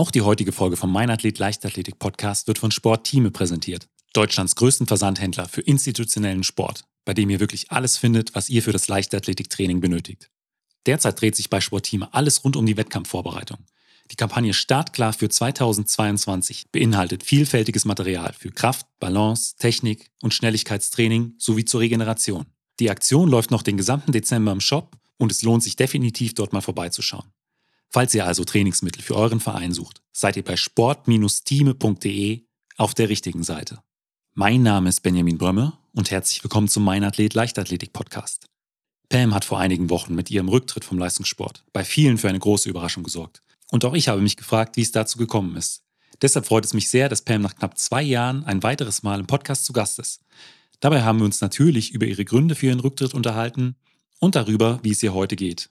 Auch die heutige Folge vom Mein Athlet Leichtathletik Podcast wird von Sportteame präsentiert. Deutschlands größten Versandhändler für institutionellen Sport, bei dem ihr wirklich alles findet, was ihr für das Leichtathletiktraining benötigt. Derzeit dreht sich bei Sportteame alles rund um die Wettkampfvorbereitung. Die Kampagne Startklar für 2022 beinhaltet vielfältiges Material für Kraft, Balance, Technik und Schnelligkeitstraining sowie zur Regeneration. Die Aktion läuft noch den gesamten Dezember im Shop und es lohnt sich definitiv dort mal vorbeizuschauen. Falls ihr also Trainingsmittel für euren Verein sucht, seid ihr bei sport-teame.de auf der richtigen Seite. Mein Name ist Benjamin Brömme und herzlich willkommen zum Mein Athlet Leichtathletik Podcast. Pam hat vor einigen Wochen mit ihrem Rücktritt vom Leistungssport bei vielen für eine große Überraschung gesorgt. Und auch ich habe mich gefragt, wie es dazu gekommen ist. Deshalb freut es mich sehr, dass Pam nach knapp zwei Jahren ein weiteres Mal im Podcast zu Gast ist. Dabei haben wir uns natürlich über ihre Gründe für ihren Rücktritt unterhalten und darüber, wie es ihr heute geht.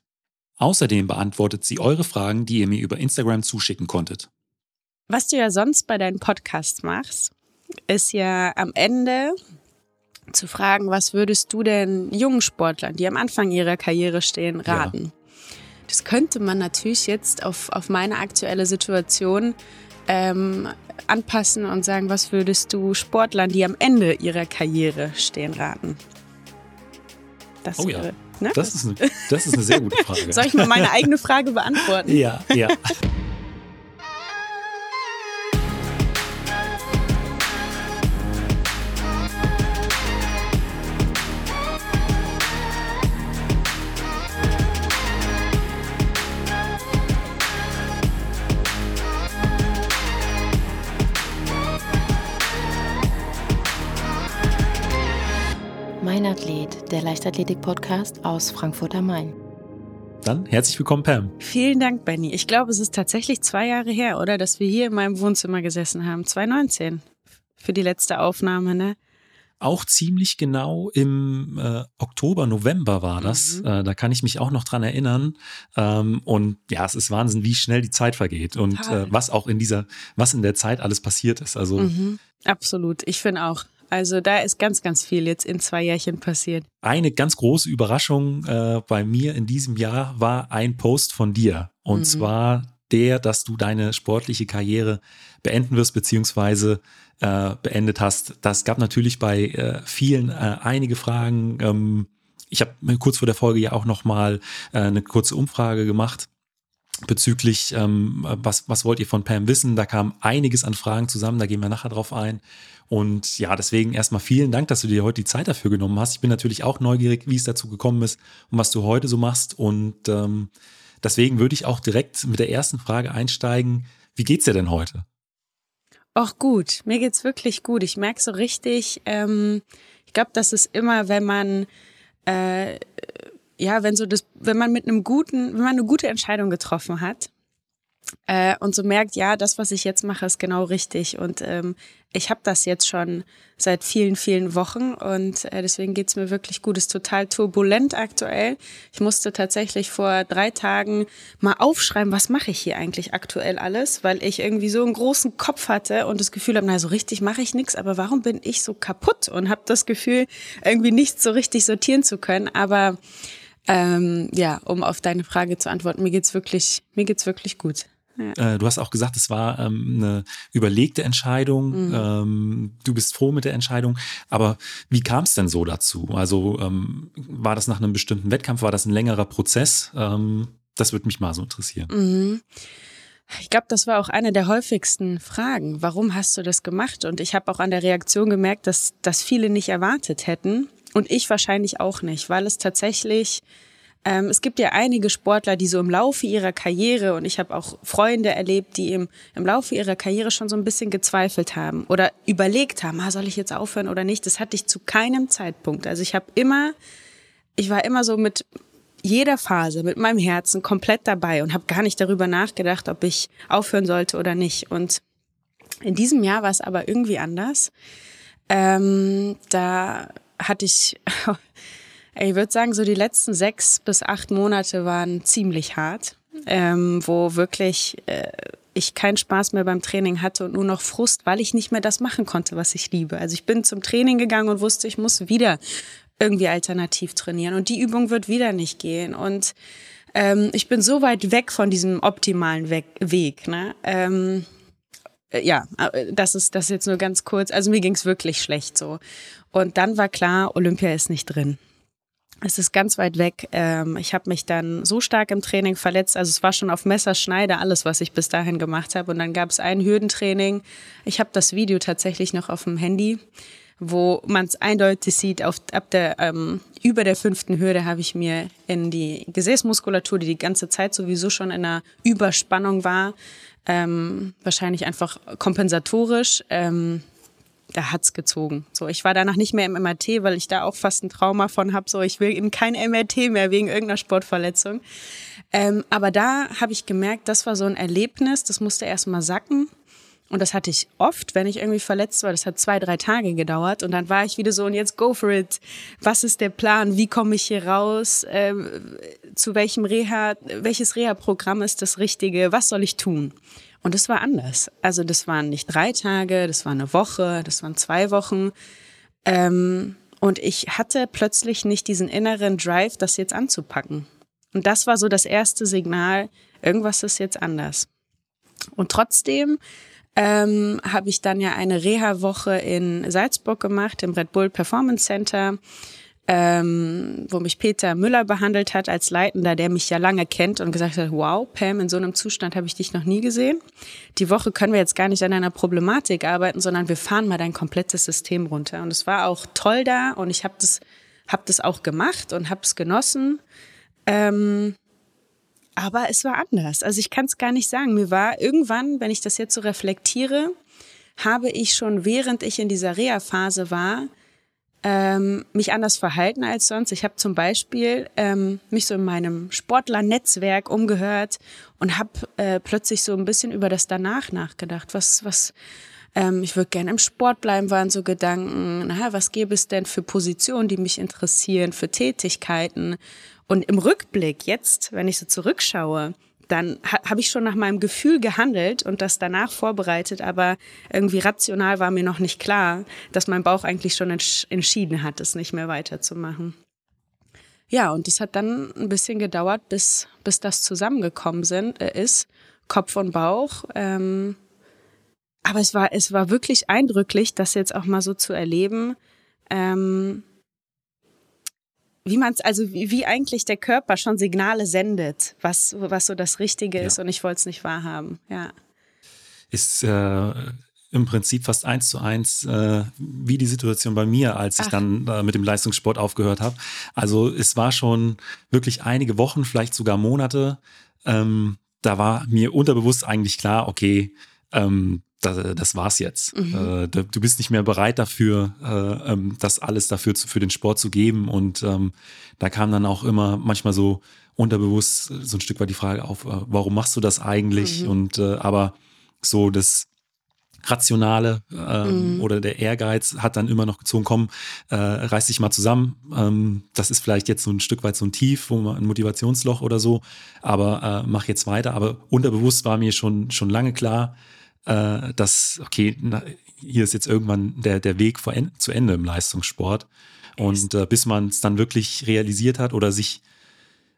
Außerdem beantwortet sie eure Fragen, die ihr mir über Instagram zuschicken konntet. Was du ja sonst bei deinen Podcasts machst, ist ja am Ende zu fragen, was würdest du denn jungen Sportlern, die am Anfang ihrer Karriere stehen, raten? Ja. Das könnte man natürlich jetzt auf, auf meine aktuelle Situation ähm, anpassen und sagen, was würdest du Sportlern, die am Ende ihrer Karriere stehen, raten? Das oh wäre, ja. Ne? Das, ist eine, das ist eine sehr gute Frage. Soll ich mal meine eigene Frage beantworten? Ja, ja. Leichtathletik-Podcast aus Frankfurt am Main. Dann herzlich willkommen, Pam. Vielen Dank, Benny. Ich glaube, es ist tatsächlich zwei Jahre her, oder? Dass wir hier in meinem Wohnzimmer gesessen haben. 2019 für die letzte Aufnahme, ne? Auch ziemlich genau im äh, Oktober, November war das. Mhm. Äh, da kann ich mich auch noch dran erinnern. Ähm, und ja, es ist Wahnsinn, wie schnell die Zeit vergeht und äh, was auch in dieser, was in der Zeit alles passiert ist. Also mhm. absolut. Ich finde auch. Also da ist ganz, ganz viel jetzt in zwei Jährchen passiert. Eine ganz große Überraschung äh, bei mir in diesem Jahr war ein Post von dir. Und mhm. zwar der, dass du deine sportliche Karriere beenden wirst, beziehungsweise äh, beendet hast. Das gab natürlich bei äh, vielen äh, einige Fragen. Ähm, ich habe kurz vor der Folge ja auch nochmal äh, eine kurze Umfrage gemacht bezüglich, ähm, was, was wollt ihr von Pam wissen? Da kam einiges an Fragen zusammen, da gehen wir nachher drauf ein. Und ja, deswegen erstmal vielen Dank, dass du dir heute die Zeit dafür genommen hast. Ich bin natürlich auch neugierig, wie es dazu gekommen ist und was du heute so machst. Und ähm, deswegen würde ich auch direkt mit der ersten Frage einsteigen. Wie geht's dir denn heute? Auch gut, mir geht's wirklich gut. Ich merke so richtig, ähm, ich glaube, das ist immer, wenn man äh, ja, wenn so das, wenn man mit einem guten, wenn man eine gute Entscheidung getroffen hat äh, und so merkt, ja, das, was ich jetzt mache, ist genau richtig. Und ähm, ich habe das jetzt schon seit vielen, vielen Wochen und äh, deswegen geht's mir wirklich gut. Es ist total turbulent aktuell. Ich musste tatsächlich vor drei Tagen mal aufschreiben, was mache ich hier eigentlich aktuell alles, weil ich irgendwie so einen großen Kopf hatte und das Gefühl habe, na, so richtig mache ich nichts, aber warum bin ich so kaputt und habe das Gefühl, irgendwie nicht so richtig sortieren zu können. Aber ähm, ja, um auf deine Frage zu antworten, mir geht's wirklich, mir geht's wirklich gut. Ja. Äh, du hast auch gesagt, es war ähm, eine überlegte Entscheidung. Mhm. Ähm, du bist froh mit der Entscheidung. Aber wie kam es denn so dazu? Also ähm, war das nach einem bestimmten Wettkampf? War das ein längerer Prozess? Ähm, das würde mich mal so interessieren. Mhm. Ich glaube, das war auch eine der häufigsten Fragen. Warum hast du das gemacht? Und ich habe auch an der Reaktion gemerkt, dass das viele nicht erwartet hätten. Und ich wahrscheinlich auch nicht, weil es tatsächlich, ähm, es gibt ja einige Sportler, die so im Laufe ihrer Karriere, und ich habe auch Freunde erlebt, die im, im Laufe ihrer Karriere schon so ein bisschen gezweifelt haben oder überlegt haben, ah, soll ich jetzt aufhören oder nicht. Das hatte ich zu keinem Zeitpunkt. Also ich habe immer, ich war immer so mit jeder Phase mit meinem Herzen komplett dabei und habe gar nicht darüber nachgedacht, ob ich aufhören sollte oder nicht. Und in diesem Jahr war es aber irgendwie anders. Ähm, da hatte ich, ich würde sagen, so die letzten sechs bis acht Monate waren ziemlich hart, ähm, wo wirklich äh, ich keinen Spaß mehr beim Training hatte und nur noch Frust, weil ich nicht mehr das machen konnte, was ich liebe. Also ich bin zum Training gegangen und wusste, ich muss wieder irgendwie alternativ trainieren und die Übung wird wieder nicht gehen und Ähm, ich bin so weit weg von diesem optimalen Weg. Weg ne? Ähm, äh, ja, äh, das ist das ist jetzt nur ganz kurz. Also mir ging's wirklich schlecht so. Und dann war klar, Olympia ist nicht drin. Es ist ganz weit weg. Ähm, ich habe mich dann so stark im Training verletzt. Also es war schon auf Messerschneide alles, was ich bis dahin gemacht habe. Und dann gab es ein Hürdentraining. Ich habe das Video tatsächlich noch auf dem Handy, wo man es eindeutig sieht. Auf, ab der ähm, über der fünften Hürde habe ich mir in die Gesäßmuskulatur, die die ganze Zeit sowieso schon in einer Überspannung war, ähm, wahrscheinlich einfach kompensatorisch. Ähm, da hat's gezogen. So, ich war danach nicht mehr im MRT, weil ich da auch fast ein Trauma von hab. So, ich will in kein MRT mehr wegen irgendeiner Sportverletzung. Ähm, aber da habe ich gemerkt, das war so ein Erlebnis, das musste erst mal sacken. Und das hatte ich oft, wenn ich irgendwie verletzt war. Das hat zwei, drei Tage gedauert. Und dann war ich wieder so, und jetzt go for it. Was ist der Plan? Wie komme ich hier raus? Ähm, zu welchem Reha, welches Reha-Programm ist das Richtige? Was soll ich tun? Und es war anders. Also das waren nicht drei Tage, das war eine Woche, das waren zwei Wochen. Ähm, und ich hatte plötzlich nicht diesen inneren Drive, das jetzt anzupacken. Und das war so das erste Signal, irgendwas ist jetzt anders. Und trotzdem ähm, habe ich dann ja eine Reha-Woche in Salzburg gemacht, im Red Bull Performance Center ähm, wo mich Peter Müller behandelt hat als Leitender, der mich ja lange kennt und gesagt hat, wow, Pam, in so einem Zustand habe ich dich noch nie gesehen. Die Woche können wir jetzt gar nicht an einer Problematik arbeiten, sondern wir fahren mal dein komplettes System runter. Und es war auch toll da und ich habe das, hab das auch gemacht und habe es genossen. Ähm, aber es war anders. Also ich kann es gar nicht sagen. Mir war irgendwann, wenn ich das jetzt so reflektiere, habe ich schon, während ich in dieser Reha-Phase war, ähm, mich anders verhalten als sonst. Ich habe zum Beispiel ähm, mich so in meinem Sportlernetzwerk umgehört und habe äh, plötzlich so ein bisschen über das danach nachgedacht. Was, was, ähm, ich würde gerne im Sport bleiben, waren so Gedanken. Naja, was gäbe es denn für Positionen, die mich interessieren, für Tätigkeiten? Und im Rückblick jetzt, wenn ich so zurückschaue, dann ha habe ich schon nach meinem Gefühl gehandelt und das danach vorbereitet, aber irgendwie rational war mir noch nicht klar, dass mein Bauch eigentlich schon entsch entschieden hat, es nicht mehr weiterzumachen. Ja, und es hat dann ein bisschen gedauert, bis, bis das zusammengekommen sind, äh, ist, Kopf und Bauch. Ähm, aber es war, es war wirklich eindrücklich, das jetzt auch mal so zu erleben. Ähm, wie man es, also wie, wie, eigentlich der Körper schon Signale sendet, was, was so das Richtige ja. ist und ich wollte es nicht wahrhaben, ja. Ist äh, im Prinzip fast eins zu eins äh, wie die Situation bei mir, als ich Ach. dann äh, mit dem Leistungssport aufgehört habe. Also es war schon wirklich einige Wochen, vielleicht sogar Monate. Ähm, da war mir unterbewusst eigentlich klar, okay, ähm, das, das war's jetzt. Mhm. Äh, du bist nicht mehr bereit dafür, äh, ähm, das alles dafür zu, für den Sport zu geben. Und ähm, da kam dann auch immer manchmal so unterbewusst so ein Stück weit die Frage auf, äh, warum machst du das eigentlich? Mhm. Und äh, aber so das Rationale ähm, mhm. oder der Ehrgeiz hat dann immer noch gezogen, komm, äh, reiß dich mal zusammen. Ähm, das ist vielleicht jetzt so ein Stück weit so ein Tief, wo man ein Motivationsloch oder so, aber äh, mach jetzt weiter. Aber unterbewusst war mir schon, schon lange klar, äh, dass, okay, na, hier ist jetzt irgendwann der, der Weg vor, zu Ende im Leistungssport. Und äh, bis man es dann wirklich realisiert hat oder sich,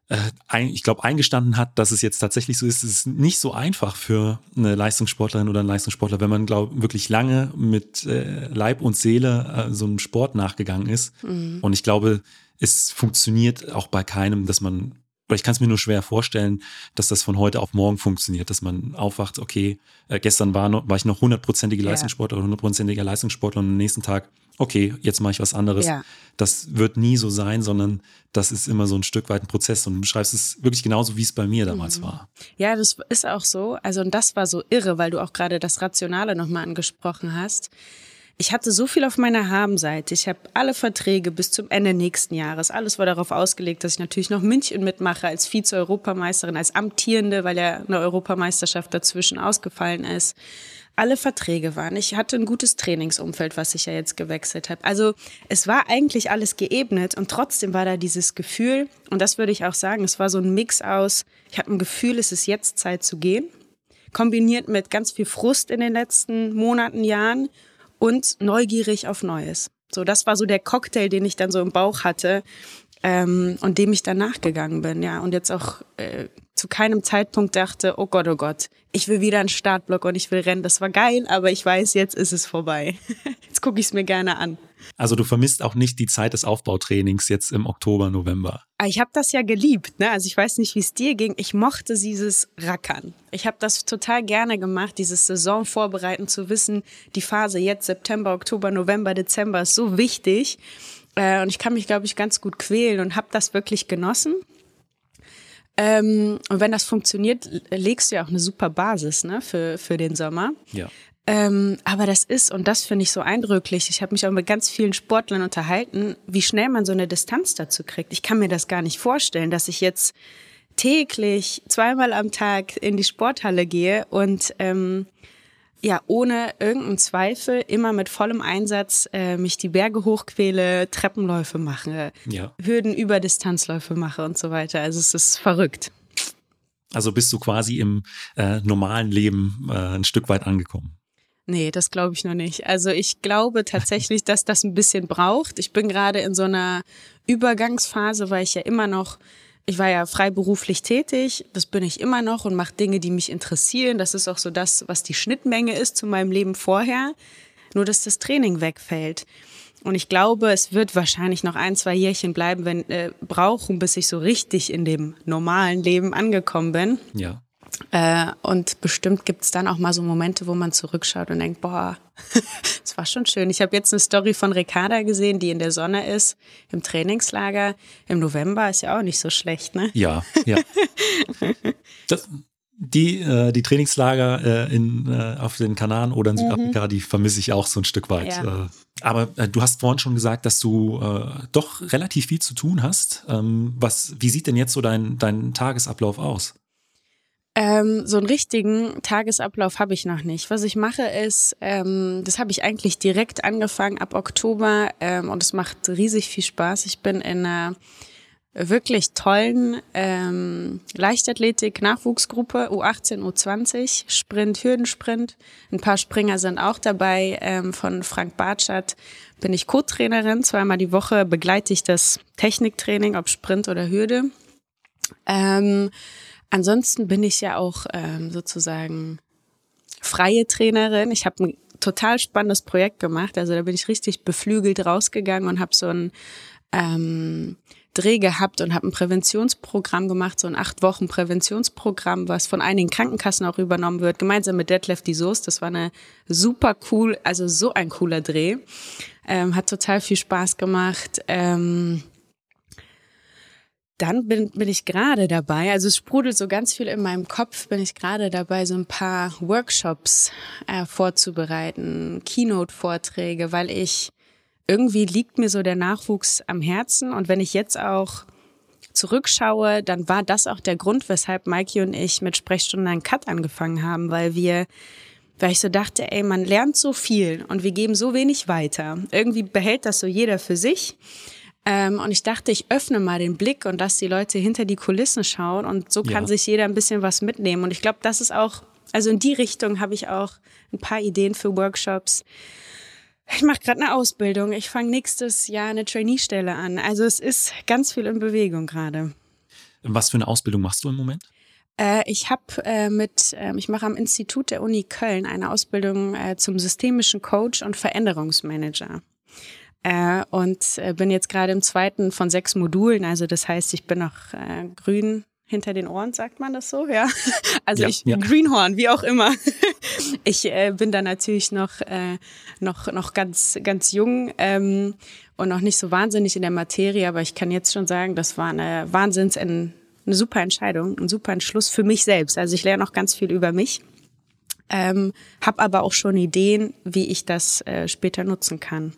äh, ein, ich glaube, eingestanden hat, dass es jetzt tatsächlich so ist, ist es nicht so einfach für eine Leistungssportlerin oder einen Leistungssportler, wenn man, glaube wirklich lange mit äh, Leib und Seele äh, so einem Sport nachgegangen ist. Mhm. Und ich glaube, es funktioniert auch bei keinem, dass man oder ich kann es mir nur schwer vorstellen, dass das von heute auf morgen funktioniert, dass man aufwacht, okay, äh, gestern war, noch, war ich noch hundertprozentige Leistungssportler oder hundertprozentiger Leistungssportler und am nächsten Tag, okay, jetzt mache ich was anderes. Ja. Das wird nie so sein, sondern das ist immer so ein Stück weit ein Prozess und du beschreibst es wirklich genauso, wie es bei mir damals mhm. war. Ja, das ist auch so. Also und das war so irre, weil du auch gerade das Rationale nochmal angesprochen hast ich hatte so viel auf meiner Habenseite. Ich habe alle Verträge bis zum Ende nächsten Jahres. Alles war darauf ausgelegt, dass ich natürlich noch München mitmache als Vize-Europameisterin, als Amtierende, weil ja eine Europameisterschaft dazwischen ausgefallen ist. Alle Verträge waren. Ich hatte ein gutes Trainingsumfeld, was ich ja jetzt gewechselt habe. Also es war eigentlich alles geebnet und trotzdem war da dieses Gefühl, und das würde ich auch sagen, es war so ein Mix aus, ich habe ein Gefühl, es ist jetzt Zeit zu gehen, kombiniert mit ganz viel Frust in den letzten Monaten, Jahren und neugierig auf Neues. So, das war so der Cocktail, den ich dann so im Bauch hatte. ähm, und dem ich dann nachgegangen bin, ja. Und jetzt auch äh, zu keinem Zeitpunkt dachte, oh Gott, oh Gott, ich will wieder einen Startblock und ich will rennen. Das war geil, aber ich weiß, jetzt ist es vorbei. jetzt gucke ich es mir gerne an. Also du vermisst auch nicht die Zeit des Aufbautrainings jetzt im Oktober, November. Ah, ich habe das ja geliebt. Ne? Also ich weiß nicht, wie es dir ging. Ich mochte dieses Rackern. Ich habe das total gerne gemacht, dieses Saison vorbereiten, zu wissen, die Phase jetzt September, Oktober, November, Dezember ist so wichtig. Äh, und ich kann mich, glaube ich, ganz gut quälen und habe das wirklich genossen. Ähm, und wenn das funktioniert, legst du ja auch eine super Basis ne, für, für den Sommer. Ja. Ähm, aber das ist, und das finde ich so eindrücklich, ich habe mich auch mit ganz vielen Sportlern unterhalten, wie schnell man so eine Distanz dazu kriegt. Ich kann mir das gar nicht vorstellen, dass ich jetzt täglich zweimal am Tag in die Sporthalle gehe und ähm, ja, ohne irgendeinen Zweifel, immer mit vollem Einsatz äh, mich die Berge hochquäle, Treppenläufe mache, ja. Hürden über Distanzläufe mache und so weiter. Also es ist verrückt. Also bist du quasi im äh, normalen Leben äh, ein Stück weit angekommen. Nee, das glaube ich noch nicht. Also ich glaube tatsächlich, dass das ein bisschen braucht. Ich bin gerade in so einer Übergangsphase, weil ich ja immer noch ich war ja freiberuflich tätig, das bin ich immer noch und mache Dinge, die mich interessieren. Das ist auch so das, was die Schnittmenge ist zu meinem Leben vorher. Nur, dass das Training wegfällt. Und ich glaube, es wird wahrscheinlich noch ein, zwei Jährchen bleiben, wenn äh, brauchen, bis ich so richtig in dem normalen Leben angekommen bin. Ja. Äh, und bestimmt gibt es dann auch mal so Momente, wo man zurückschaut und denkt, boah, das war schon schön. Ich habe jetzt eine Story von Ricarda gesehen, die in der Sonne ist, im Trainingslager. Im November ist ja auch nicht so schlecht, ne? Ja, ja. Das, die, äh, die Trainingslager äh, in, äh, auf den Kanaren oder in mhm. Südafrika, mhm. die vermisse ich auch so ein Stück weit. Ja. Äh, aber äh, du hast vorhin schon gesagt, dass du doch relativ viel zu tun hast. Ähm, was, wie sieht denn jetzt so dein, dein Tagesablauf aus? Ähm, so einen richtigen Tagesablauf habe ich noch nicht. Was ich mache ist, ähm, das habe ich eigentlich direkt angefangen ab Oktober ähm, und es macht riesig viel Spaß. Ich bin in einer wirklich tollen ähm, Leichtathletik-Nachwuchsgruppe U18, U20, Sprint, Hürdensprint. Ein paar Springer sind auch dabei. Ähm, von Frank Bartschat bin ich Co-Trainerin. Zweimal die Woche begleite ich das Techniktraining, ob Sprint oder Hürde. Ähm, Ansonsten bin ich ja auch ähm, sozusagen freie Trainerin. Ich habe ein total spannendes Projekt gemacht. Also da bin ich richtig beflügelt rausgegangen und habe so ein ähm, Dreh gehabt und habe ein Präventionsprogramm gemacht, so ein acht Wochen Präventionsprogramm, was von einigen Krankenkassen auch übernommen wird, gemeinsam mit Detlef die Soest. Das war eine super cool, also so ein cooler Dreh. Ähm, hat total viel Spaß gemacht. Ähm, dann bin, bin ich gerade dabei, also es sprudelt so ganz viel in meinem Kopf, bin ich gerade dabei, so ein paar Workshops äh, vorzubereiten, Keynote-Vorträge, weil ich irgendwie liegt mir so der Nachwuchs am Herzen und wenn ich jetzt auch zurückschaue, dann war das auch der Grund, weshalb Mikey und ich mit Sprechstunden einen Cut angefangen haben, weil wir weil ich so dachte, ey, man lernt so viel und wir geben so wenig weiter. Irgendwie behält das so jeder für sich. Ähm, und ich dachte, ich öffne mal den Blick und lasse die Leute hinter die Kulissen schauen und so kann ja. sich jeder ein bisschen was mitnehmen. Und ich glaube, das ist auch, also in die Richtung habe ich auch ein paar Ideen für Workshops. Ich mache gerade eine Ausbildung. Ich fange nächstes Jahr eine Trainee-Stelle an. Also es ist ganz viel in Bewegung gerade. Was für eine Ausbildung machst du im Moment? Äh, ich habe äh, mit, äh, ich mache am Institut der Uni Köln eine Ausbildung äh, zum systemischen Coach und Veränderungsmanager. Äh, und äh, bin jetzt gerade im zweiten von sechs Modulen. Also das heißt, ich bin noch äh, grün hinter den Ohren, sagt man das so, ja? Also ja, ich ja. Greenhorn, wie auch immer. Ich äh, bin da natürlich noch äh, noch noch ganz ganz jung ähm, und noch nicht so wahnsinnig in der Materie, aber ich kann jetzt schon sagen, das war eine Wahnsinns eine super Entscheidung, ein super Entschluss für mich selbst. Also ich lerne auch ganz viel über mich. Ähm, habe aber auch schon Ideen, wie ich das äh, später nutzen kann.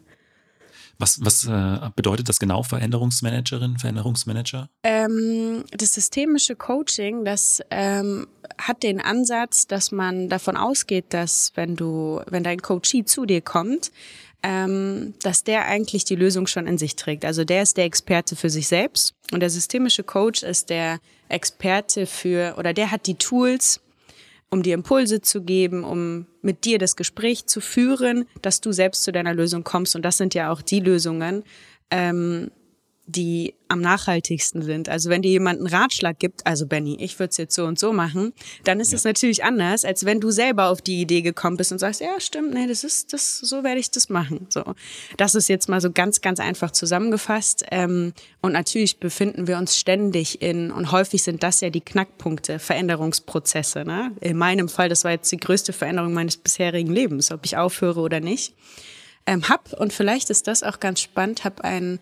Was, was äh, bedeutet das genau, Veränderungsmanagerin, Veränderungsmanager? Ähm, das systemische Coaching, das ähm, hat den Ansatz, dass man davon ausgeht, dass wenn du, wenn dein Coachee zu dir kommt, ähm, dass der eigentlich die Lösung schon in sich trägt. Also der ist der Experte für sich selbst und der systemische Coach ist der Experte für oder der hat die Tools, um dir Impulse zu geben, um mit dir das Gespräch zu führen, dass du selbst zu deiner Lösung kommst. Und das sind ja auch die Lösungen, ähm, die am nachhaltigsten sind. Also wenn dir jemand einen Ratschlag gibt, also Benny, ich würde es jetzt so und so machen, dann ist es ja. natürlich anders, als wenn du selber auf die Idee gekommen bist und sagst, ja, stimmt, nee, das ist das, so werde ich das machen. So, das ist jetzt mal so ganz, ganz einfach zusammengefasst. Ähm, und natürlich befinden wir uns ständig in und häufig sind das ja die Knackpunkte, Veränderungsprozesse. Ne? In meinem Fall, das war jetzt die größte Veränderung meines bisherigen Lebens, ob ich aufhöre oder nicht. Ähm, hab und vielleicht ist das auch ganz spannend, hab einen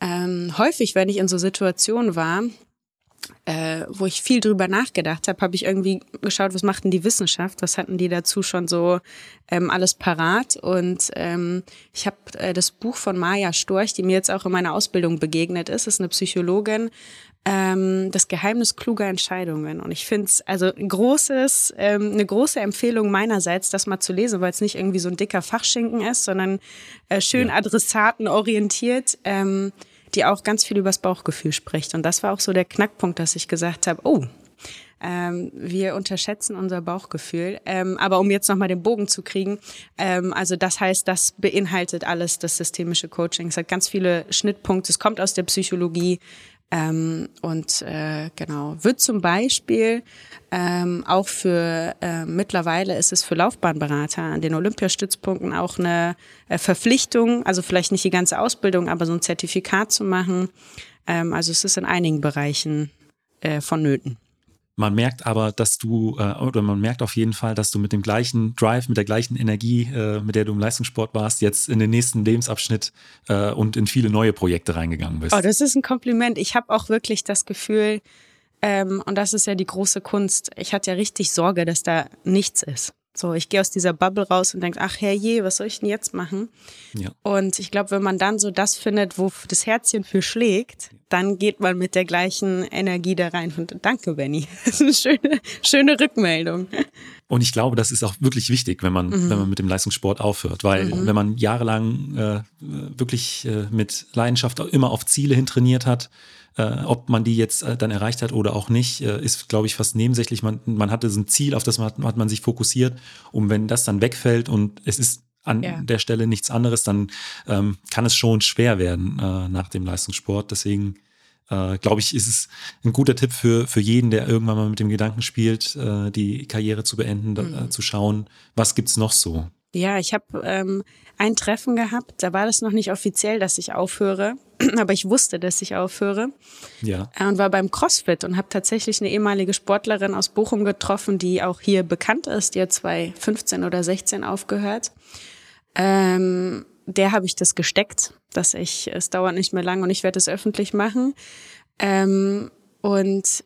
ähm, häufig, wenn ich in so Situationen war, äh, wo ich viel drüber nachgedacht habe, habe ich irgendwie geschaut, was macht denn die Wissenschaft, was hatten die dazu schon so ähm, alles parat. Und ähm, ich habe äh, das Buch von Maja Storch, die mir jetzt auch in meiner Ausbildung begegnet ist, ist eine Psychologin, ähm, das Geheimnis kluger Entscheidungen. Und ich finde es also ein großes, ähm, eine große Empfehlung meinerseits, das mal zu lesen, weil es nicht irgendwie so ein dicker Fachschinken ist, sondern äh, schön ja. adressatenorientiert. Ähm, die auch ganz viel übers Bauchgefühl spricht. Und das war auch so der Knackpunkt, dass ich gesagt habe, oh, ähm, wir unterschätzen unser Bauchgefühl. Ähm, aber um jetzt nochmal den Bogen zu kriegen, ähm, also das heißt, das beinhaltet alles das systemische Coaching. Es hat ganz viele Schnittpunkte. Es kommt aus der Psychologie. Ähm, und äh, genau, wird zum Beispiel ähm, auch für äh, mittlerweile ist es für Laufbahnberater an den Olympiastützpunkten auch eine äh, Verpflichtung, also vielleicht nicht die ganze Ausbildung, aber so ein Zertifikat zu machen. Ähm, also es ist in einigen Bereichen äh, vonnöten. Man merkt aber, dass du, äh, oder man merkt auf jeden Fall, dass du mit dem gleichen Drive, mit der gleichen Energie, äh, mit der du im Leistungssport warst, jetzt in den nächsten Lebensabschnitt äh, und in viele neue Projekte reingegangen bist. Oh, das ist ein Kompliment. Ich habe auch wirklich das Gefühl, ähm, und das ist ja die große Kunst, ich hatte ja richtig Sorge, dass da nichts ist. So, ich gehe aus dieser Bubble raus und denke, ach herrje, was soll ich denn jetzt machen? Ja. Und ich glaube, wenn man dann so das findet, wo das Herzchen für schlägt, dann geht man mit der gleichen Energie da rein. Und danke, Benny. Das ist eine schöne, schöne Rückmeldung. Und ich glaube, das ist auch wirklich wichtig, wenn man, mhm. wenn man mit dem Leistungssport aufhört. Weil mhm. wenn man jahrelang äh, wirklich äh, mit Leidenschaft immer auf Ziele hin trainiert hat, äh, ob man die jetzt äh, dann erreicht hat oder auch nicht, äh, ist, glaube ich, fast nebensächlich. Man, man hatte so ein Ziel, auf das man, hat man sich fokussiert. Und wenn das dann wegfällt und es ist an ja. der Stelle nichts anderes, dann ähm, kann es schon schwer werden äh, nach dem Leistungssport. Deswegen äh, glaube ich, ist es ein guter Tipp für, für jeden, der irgendwann mal mit dem Gedanken spielt, äh, die Karriere zu beenden, mhm. da, zu schauen, was gibt's noch so. Ja, ich habe ähm, ein Treffen gehabt, da war das noch nicht offiziell, dass ich aufhöre, aber ich wusste, dass ich aufhöre. Ja. Äh, und war beim CrossFit und habe tatsächlich eine ehemalige Sportlerin aus Bochum getroffen, die auch hier bekannt ist, die hat 2015 oder 16 aufgehört. Ähm, der habe ich das gesteckt, dass ich, es dauert nicht mehr lang und ich werde es öffentlich machen. Ähm, und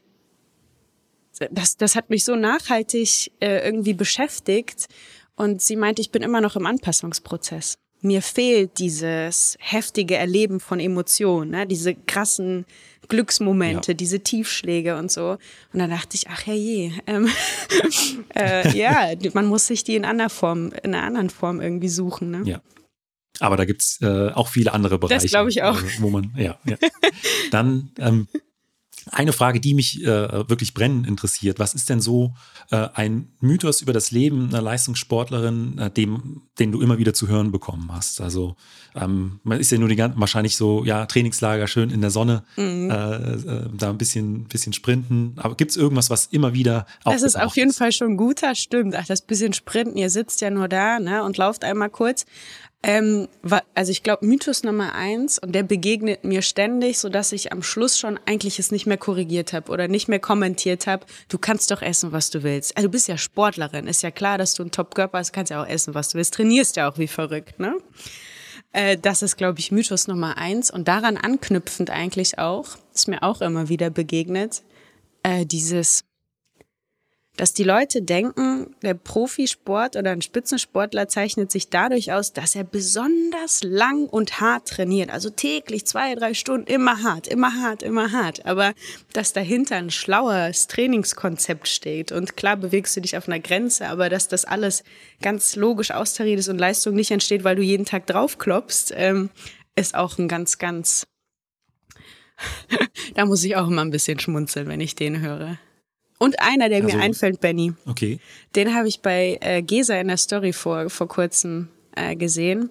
das, das hat mich so nachhaltig äh, irgendwie beschäftigt und sie meinte, ich bin immer noch im Anpassungsprozess. Mir fehlt dieses heftige Erleben von Emotionen, ne? diese krassen Glücksmomente, ja. diese Tiefschläge und so. Und dann dachte ich, ach herrje, ähm, äh, ja, man muss sich die in einer Form, in einer anderen Form irgendwie suchen. Ne? Ja. Aber da gibt's äh, auch viele andere Bereiche. Das glaube ich auch. Äh, wo man, ja, ja. Dann ähm, eine Frage, die mich äh, wirklich brennend interessiert. Was ist denn so äh, ein Mythos über das Leben einer Leistungssportlerin, äh, dem, den du immer wieder zu hören bekommen hast? Also ähm, man ist ja nur die ganze, wahrscheinlich so, ja, Trainingslager schön in der Sonne, mhm. Äh, äh, da ein bisschen, bisschen sprinten. Aber gibt es irgendwas, was immer wieder Das ist auf jeden ist? Fall schon guter, stimmt. Ach, das bisschen Sprinten, ihr sitzt ja nur da ne, und lauft einmal kurz. Ähm, also ich glaube, Mythos Nummer eins, und der begegnet mir ständig, so dass ich am Schluss schon eigentlich es nicht mehr korrigiert habe oder nicht mehr kommentiert habe. Du kannst doch essen, was du willst. Also du bist ja Sportlerin, ist ja klar, dass du einen Top-Körper hast, kannst ja auch essen, was du willst. Trainierst ja auch wie verrückt, ne? Äh, das ist, glaube ich, Mythos Nummer eins. Und daran anknüpfend eigentlich auch, ist mir auch immer wieder begegnet, äh, dieses dass die Leute denken, der Profisport oder ein Spitzensportler zeichnet sich dadurch aus, dass er besonders lang und hart trainiert. Also täglich zwei, drei Stunden, immer hart, immer hart, immer hart. Aber dass dahinter ein schlaues Trainingskonzept steht und klar bewegst du dich auf einer Grenze, aber dass das alles ganz logisch austariert ist und Leistung nicht entsteht, weil du jeden Tag draufklopfst, ähm, ist auch ein ganz, ganz da muss ich auch immer ein bisschen schmunzeln, wenn ich den höre. Und einer, der also, mir einfällt, Benny. Okay. Den habe ich bei äh, Gesa in der Story vor, vor kurzem äh, gesehen.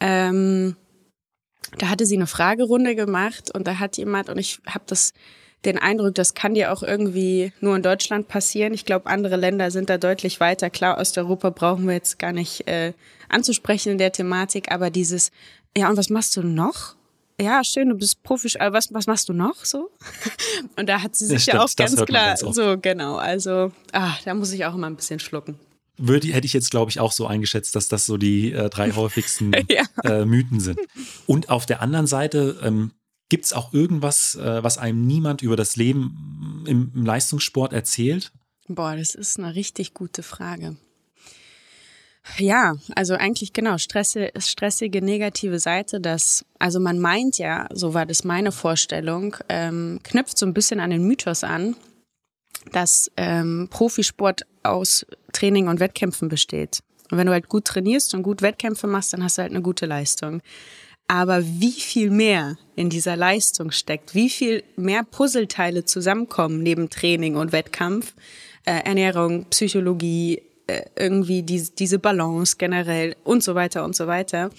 Ähm, da hatte sie eine Fragerunde gemacht und da hat jemand, und ich habe das den Eindruck, das kann dir auch irgendwie nur in Deutschland passieren. Ich glaube, andere Länder sind da deutlich weiter. Klar, Osteuropa brauchen wir jetzt gar nicht äh, anzusprechen in der Thematik, aber dieses, ja, und was machst du noch? Ja, schön, du bist profisch, aber was, was machst du noch so? Und da hat sie sich ja, ja auch ganz klar, ganz so genau, also, ah, da muss ich auch immer ein bisschen schlucken würde, hätte ich jetzt, glaube ich, auch so eingeschätzt, dass das so die äh, drei häufigsten ja. äh, Mythen sind. Und auf der anderen Seite ähm, gibt es auch irgendwas, äh, was einem niemand über das Leben im, im Leistungssport erzählt? Boah, das ist eine richtig gute Frage. Ja, also eigentlich genau, stressige, stressige negative Seite, das, also man meint ja, so war das meine Vorstellung, ähm, knüpft so ein bisschen an den Mythos an, dass ähm, Profisport aus Training und Wettkämpfen besteht. Und wenn du halt gut trainierst und gut Wettkämpfe machst, dann hast du halt eine gute Leistung. Aber wie viel mehr in dieser Leistung steckt, wie viel mehr Puzzleteile zusammenkommen neben Training und Wettkampf, äh, Ernährung, Psychologie, irgendwie die, diese Balance generell und so weiter und so weiter.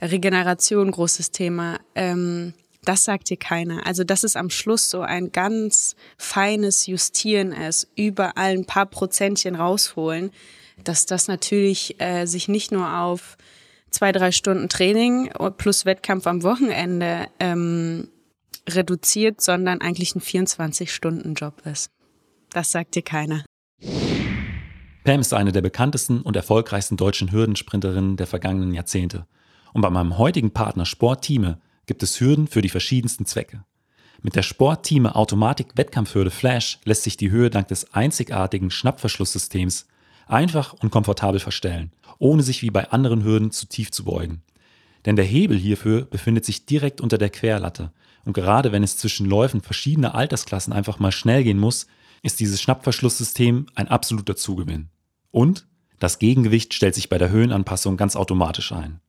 Regeneration, großes Thema. Ähm, das sagt dir keiner. Also, dass es am Schluss so ein ganz feines Justieren ist, überall ein paar Prozentchen rausholen, dass das natürlich äh, sich nicht nur auf zwei, drei Stunden Training plus Wettkampf am Wochenende ähm, reduziert, sondern eigentlich ein 24-Stunden-Job ist. Das sagt dir keiner. Pam ist eine der bekanntesten und erfolgreichsten deutschen Hürdensprinterinnen der vergangenen Jahrzehnte. Und bei meinem heutigen Partner Sportteame gibt es Hürden für die verschiedensten Zwecke. Mit der Sportteame Automatik Wettkampfhürde Flash lässt sich die Höhe dank des einzigartigen Schnappverschlusssystems einfach und komfortabel verstellen, ohne sich wie bei anderen Hürden zu tief zu beugen. Denn der Hebel hierfür befindet sich direkt unter der Querlatte und gerade wenn es zwischen Läufen verschiedener Altersklassen einfach mal schnell gehen muss, ist dieses Schnappverschlusssystem ein absoluter Zugewinn. Und das Gegengewicht stellt sich bei der Höhenanpassung ganz automatisch ein.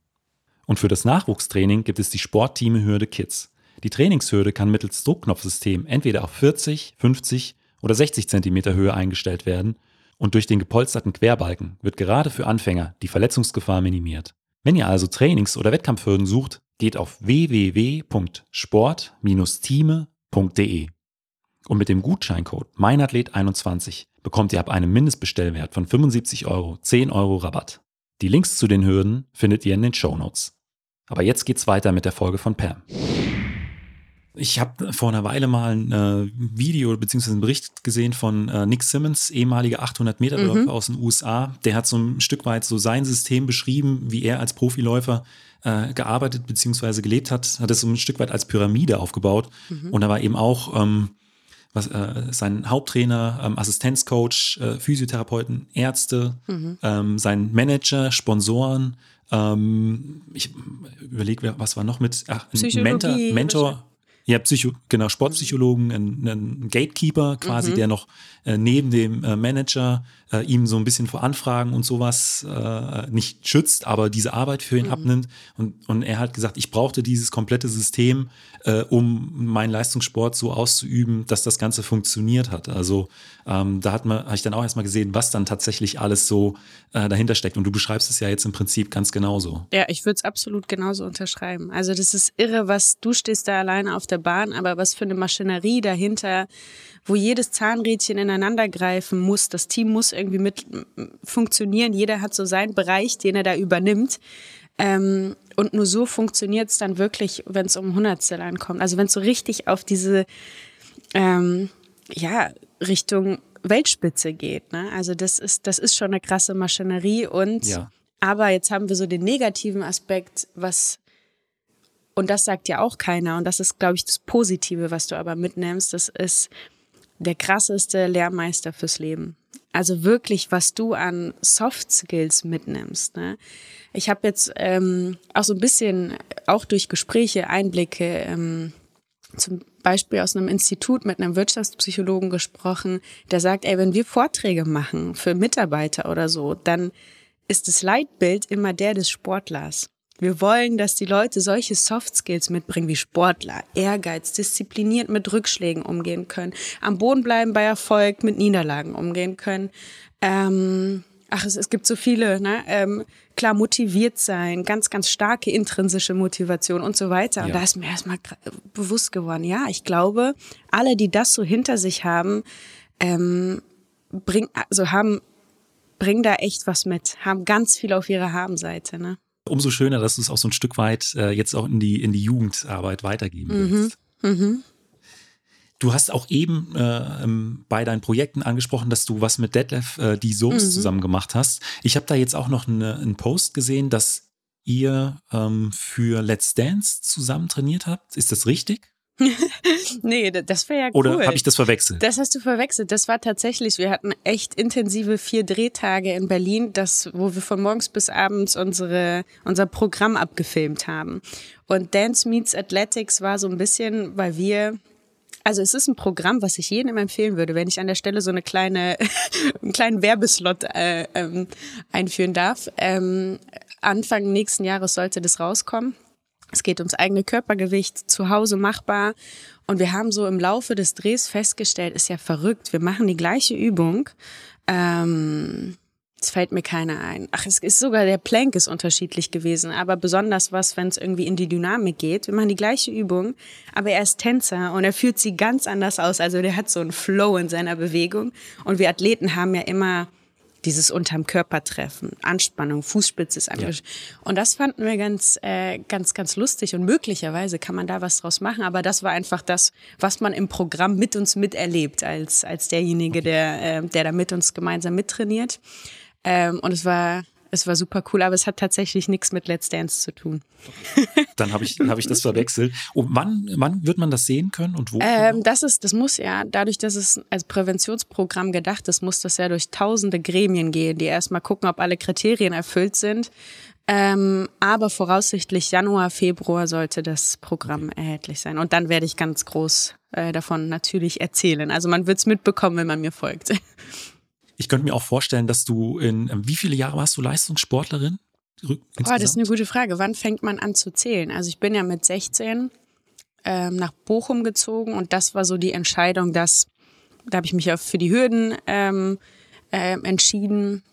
Und für das Nachwuchstraining gibt es die Sportteam-Hürde Kids. Die Trainingshürde kann mittels Druckknopfsystem entweder auf 40, 50 oder 60 cm Höhe eingestellt werden und durch den gepolsterten Querbalken wird gerade für Anfänger die Verletzungsgefahr minimiert. Wenn ihr also Trainings- oder Wettkampfhürden sucht, geht auf www.sport-teame.de. Und mit dem Gutscheincode meinathlet21 bekommt ihr ab einem Mindestbestellwert von 75 Euro 10 Euro Rabatt. Die Links zu den Hürden findet ihr in den Show Notes. Aber jetzt geht's weiter mit der Folge von Pam. Ich habe vor einer Weile mal ein äh, Video bzw. einen Bericht gesehen von äh, Nick Simmons, ehemaliger 800-Meter-Läufer mhm. aus den USA. Der hat so ein Stück weit so sein System beschrieben, wie er als Profiläufer äh, gearbeitet bzw. gelebt hat. Hat es so ein Stück weit als Pyramide aufgebaut. Mhm. Und da war eben auch ähm, was, äh, sein Haupttrainer, ähm, Assistenzcoach, äh, Physiotherapeuten, Ärzte, mhm. ähm, sein Manager, Sponsoren. Ähm, ich überlege, was war noch mit? Ach, Mentor, Mentor ja, Psycho, genau, Sportpsychologen, ein, ein Gatekeeper quasi, mhm. der noch äh, neben dem äh, Manager äh, ihm so ein bisschen vor Anfragen und sowas äh, nicht schützt, aber diese Arbeit für ihn mhm. abnimmt. Und, und er hat gesagt, ich brauchte dieses komplette System, äh, um meinen Leistungssport so auszuüben, dass das Ganze funktioniert hat. Also ähm, da hat man, habe ich dann auch erstmal gesehen, was dann tatsächlich alles so äh, dahinter steckt. Und du beschreibst es ja jetzt im Prinzip ganz genauso. Ja, ich würde es absolut genauso unterschreiben. Also das ist irre, was du stehst da alleine auf der Bahn, aber was für eine Maschinerie dahinter, wo jedes Zahnrädchen ineinander greifen muss. Das Team muss irgendwie mit funktionieren. Jeder hat so seinen Bereich, den er da übernimmt. Ähm, und nur so funktioniert es dann wirklich, wenn es um Hundertstel ankommt. Also wenn es so richtig auf diese ähm, ja, Richtung Weltspitze geht. Ne? Also das ist, das ist schon eine krasse Maschinerie und ja. aber jetzt haben wir so den negativen Aspekt, was und das sagt ja auch keiner und das ist, glaube ich, das Positive, was du aber mitnimmst. Das ist der krasseste Lehrmeister fürs Leben. Also wirklich, was du an Soft Skills mitnimmst. Ne? Ich habe jetzt ähm, auch so ein bisschen, auch durch Gespräche, Einblicke, ähm, zum Beispiel aus einem Institut mit einem Wirtschaftspsychologen gesprochen, der sagt, ey, wenn wir Vorträge machen für Mitarbeiter oder so, dann ist das Leitbild immer der des Sportlers. Wir wollen, dass die Leute solche Soft Skills mitbringen wie Sportler, Ehrgeiz, diszipliniert mit Rückschlägen umgehen können, am Boden bleiben bei Erfolg, mit Niederlagen umgehen können. Ähm, Ach, es, es gibt so viele, ne? Ähm, klar, motiviert sein, ganz, ganz starke intrinsische Motivation und so weiter. Und Ja. da ist mir erstmal bewusst geworden, ja, ich glaube, alle, die das so hinter sich haben, ähm, bring, also haben, bringen da echt was mit, haben ganz viel auf ihrer Habenseite, ne? Umso schöner, dass du es auch so ein Stück weit äh, jetzt auch in die, in die Jugendarbeit weitergeben willst. Mhm. Du hast auch eben äh, bei deinen Projekten angesprochen, dass du was mit Detlef äh, die Soaps Mhm. zusammen gemacht hast. Ich habe da jetzt auch noch eine, einen Post gesehen, dass ihr ähm, für Let's Dance zusammen trainiert habt. Ist das richtig? Nee, da- das wäre ja Oder cool. habe ich das verwechselt? Das hast du verwechselt. Das war tatsächlich, wir hatten echt intensive vier Drehtage in Berlin, das, wo wir von morgens bis abends unsere, unser Programm abgefilmt haben. Und Dance Meets Athletics war so ein bisschen, weil wir, also es ist ein Programm, was ich jedem empfehlen würde, wenn ich an der Stelle so eine kleine, einen kleinen Werbeslot äh, ähm, einführen darf. Ähm, Anfang nächsten Jahres sollte das rauskommen. Es geht ums eigene Körpergewicht, zu Hause machbar. Und wir haben so im Laufe des Drehs festgestellt, ist ja verrückt. Wir machen die gleiche Übung. Ähm, es fällt mir keiner ein. Ach, es ist sogar der Plank ist unterschiedlich gewesen, aber besonders was, wenn es irgendwie in die Dynamik geht. Wir machen die gleiche Übung, aber er ist Tänzer und er führt sie ganz anders aus. Also der hat so einen Flow in seiner Bewegung. Und wir Athleten haben ja immer dieses unterm Körper treffen, Anspannung, Fußspitze ist angesch Und das fanden wir ganz, äh, ganz, ganz lustig und möglicherweise kann man da was draus machen. Aber das war einfach das, was man im Programm mit uns miterlebt als, als derjenige, der, äh, der da mit uns gemeinsam mittrainiert. Ähm, und es war, es war super cool, aber es hat tatsächlich nichts mit Let's Dance zu tun. Dann habe ich, hab ich das verwechselt. Und wann, wann wird man das sehen können und wo? Ähm, das ist, das muss ja, dadurch, dass es als Präventionsprogramm gedacht ist, muss das ja durch tausende Gremien gehen, die erstmal gucken, ob alle Kriterien erfüllt sind. Ähm, aber voraussichtlich Januar, Februar sollte das Programm erhältlich sein. Und dann werde ich ganz groß äh, davon natürlich erzählen. Also man wird es mitbekommen, wenn man mir folgt. Ich könnte mir auch vorstellen, dass du in, ähm, wie viele Jahre warst du Leistungssportlerin? Oh, das ist eine gute Frage. Wann fängt man an zu zählen? Also ich bin ja mit 16 ähm, nach Bochum gezogen und das war so die Entscheidung, dass da habe ich mich auch für die Hürden ähm, ähm, entschieden.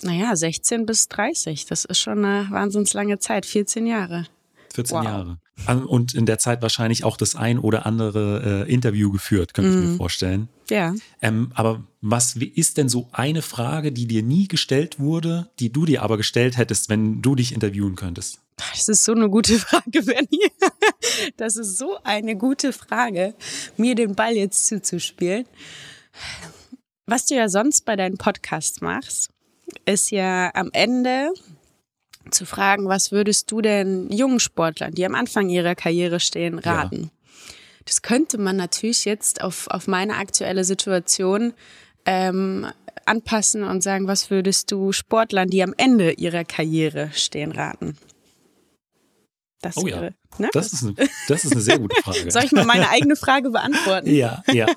Naja, 16 bis 30, das ist schon eine wahnsinns lange Zeit, 14 Jahre. 14 Wow. Jahre. An- Und in der Zeit wahrscheinlich auch das ein oder andere äh, Interview geführt, könnte Mhm. ich mir vorstellen. Ja. Ähm, aber was ist denn so eine Frage, die dir nie gestellt wurde, die du dir aber gestellt hättest, wenn du dich interviewen könntest? Das ist so eine gute Frage, Benny. Das ist so eine gute Frage, mir den Ball jetzt zuzuspielen. Was du ja sonst bei deinen Podcasts machst, ist ja am Ende zu fragen, was würdest du denn jungen Sportlern, die am Anfang ihrer Karriere stehen, raten? Das könnte man natürlich jetzt auf, auf meine aktuelle Situation ähm, anpassen und sagen, was würdest du Sportlern, die am Ende ihrer Karriere stehen, raten? Das Oh ja. wäre, ne? Das ist eine, das ist eine sehr gute Frage. Soll ich mal meine eigene Frage beantworten? ja, ja.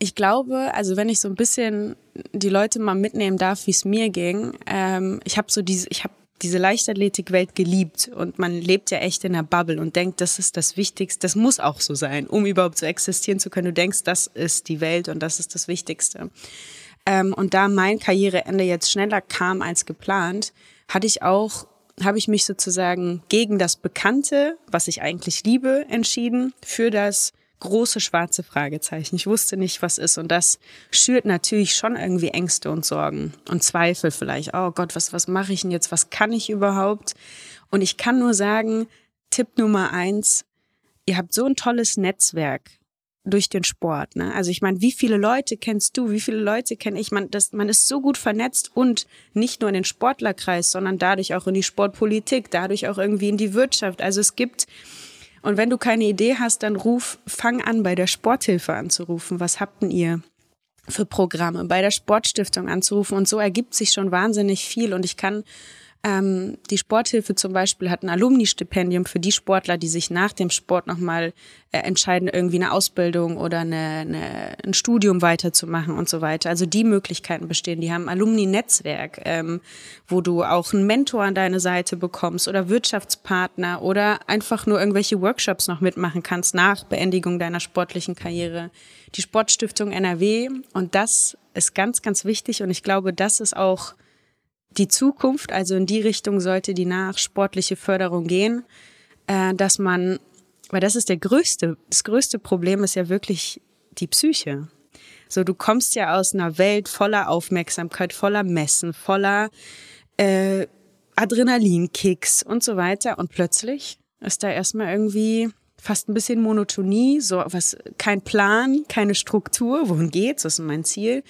Ich glaube, also wenn ich so ein bisschen die Leute mal mitnehmen darf, wie es mir ging, ähm, ich habe so diese, ich habe diese Leichtathletikwelt geliebt und man lebt ja echt in der Bubble und denkt, das ist das Wichtigste, das muss auch so sein, um überhaupt so existieren zu können. Du denkst, das ist die Welt und das ist das Wichtigste. Ähm, und da mein Karriereende jetzt schneller kam als geplant, hatte ich auch, habe ich mich sozusagen gegen das Bekannte, was ich eigentlich liebe, entschieden, für das große schwarze Fragezeichen. Ich wusste nicht, was ist. Und das schürt natürlich schon irgendwie Ängste und Sorgen und Zweifel vielleicht. Oh Gott, was, was mache ich denn jetzt? Was kann ich überhaupt? Und ich kann nur sagen, Tipp Nummer eins, ihr habt so ein tolles Netzwerk durch den Sport. Ne? Also ich meine, wie viele Leute kennst du, wie viele Leute kenne ich? Man, das, man ist so gut vernetzt und nicht nur in den Sportlerkreis, sondern dadurch auch in die Sportpolitik, dadurch auch irgendwie in die Wirtschaft. Also es gibt, und wenn du keine Idee hast, dann ruf, fang an, bei der Sporthilfe anzurufen. Was habt denn ihr? für Programme, bei der Sportstiftung anzurufen und so ergibt sich schon wahnsinnig viel und ich kann Ähm, die Sporthilfe zum Beispiel hat ein Alumni-Stipendium für die Sportler, die sich nach dem Sport nochmal äh, entscheiden, irgendwie eine Ausbildung oder eine, eine, ein Studium weiterzumachen und so weiter. Also die Möglichkeiten bestehen. Die haben ein Alumni-Netzwerk, ähm, wo du auch einen Mentor an deine Seite bekommst oder Wirtschaftspartner oder einfach nur irgendwelche Workshops noch mitmachen kannst nach Beendigung deiner sportlichen Karriere. Die Sportstiftung NRW und das ist ganz, ganz wichtig und ich glaube, das ist auch die Zukunft, also in die Richtung sollte die nach sportliche Förderung gehen, äh, dass man, weil das ist der größte, das größte Problem ist ja wirklich die Psyche. So, du kommst ja aus einer Welt voller Aufmerksamkeit, voller Messen, voller äh, Adrenalinkicks und so weiter und plötzlich ist da erstmal irgendwie fast ein bisschen Monotonie, so was, kein Plan, keine Struktur, wohin geht's, was ist mein Ziel?